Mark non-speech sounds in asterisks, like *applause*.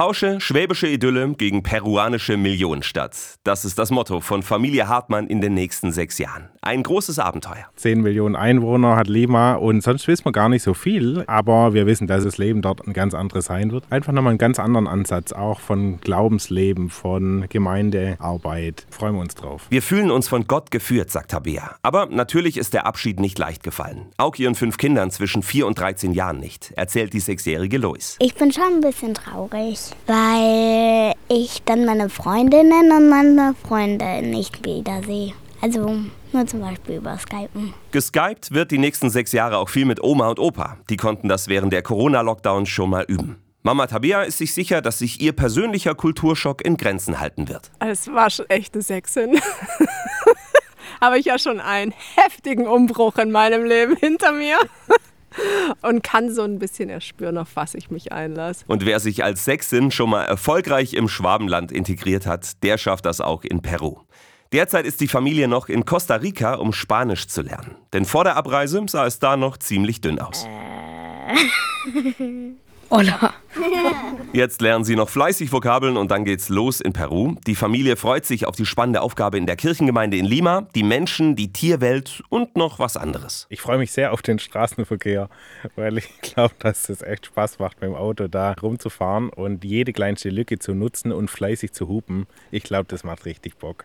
Tausche schwäbische Idylle gegen peruanische Millionenstadt. Das ist das Motto von Familie Hartmann in den nächsten sechs Jahren. Ein großes Abenteuer. Zehn Millionen Einwohner hat Lima und sonst wissen wir gar nicht so viel, aber wir wissen, dass das Leben dort ein ganz anderes sein wird. Einfach nochmal einen ganz anderen Ansatz, auch von Glaubensleben, von Gemeindearbeit. Freuen wir uns drauf. Wir fühlen uns von Gott geführt, sagt Tabea. Aber natürlich ist der Abschied nicht leicht gefallen. Auch ihren fünf Kindern zwischen vier und 13 Jahren nicht, erzählt die sechsjährige Lois. Ich bin schon ein bisschen traurig weil ich dann meine Freundinnen und meine Freunde nicht wiedersehe. Also nur zum Beispiel über Skypen. Geskypt wird die nächsten sechs Jahre auch viel mit Oma und Opa. Die konnten das während der Corona-Lockdowns schon mal üben. Mama Tabea ist sich sicher, dass sich ihr persönlicher Kulturschock in Grenzen halten wird. Es war schon echt eine Sechsin. *laughs* Habe ich ja schon einen heftigen Umbruch in meinem Leben hinter mir und kann so ein bisschen erspüren, auf was ich mich einlasse. Und wer sich als Sechsin schon mal erfolgreich im Schwabenland integriert hat, der schafft das auch in Peru. Derzeit ist die Familie noch in Costa Rica, um Spanisch zu lernen. Denn vor der Abreise sah es da noch ziemlich dünn aus. Hola. *laughs* Jetzt lernen sie noch fleißig Vokabeln und dann geht's los in Peru. Die Familie freut sich auf die spannende Aufgabe in der Kirchengemeinde in Lima, die Menschen, die Tierwelt und noch was anderes. Ich freue mich sehr auf den Straßenverkehr, weil ich *laughs* glaube, dass es echt Spaß macht, mit dem Auto da rumzufahren und jede kleinste Lücke zu nutzen und fleißig zu hupen. Ich glaube, das macht richtig Bock.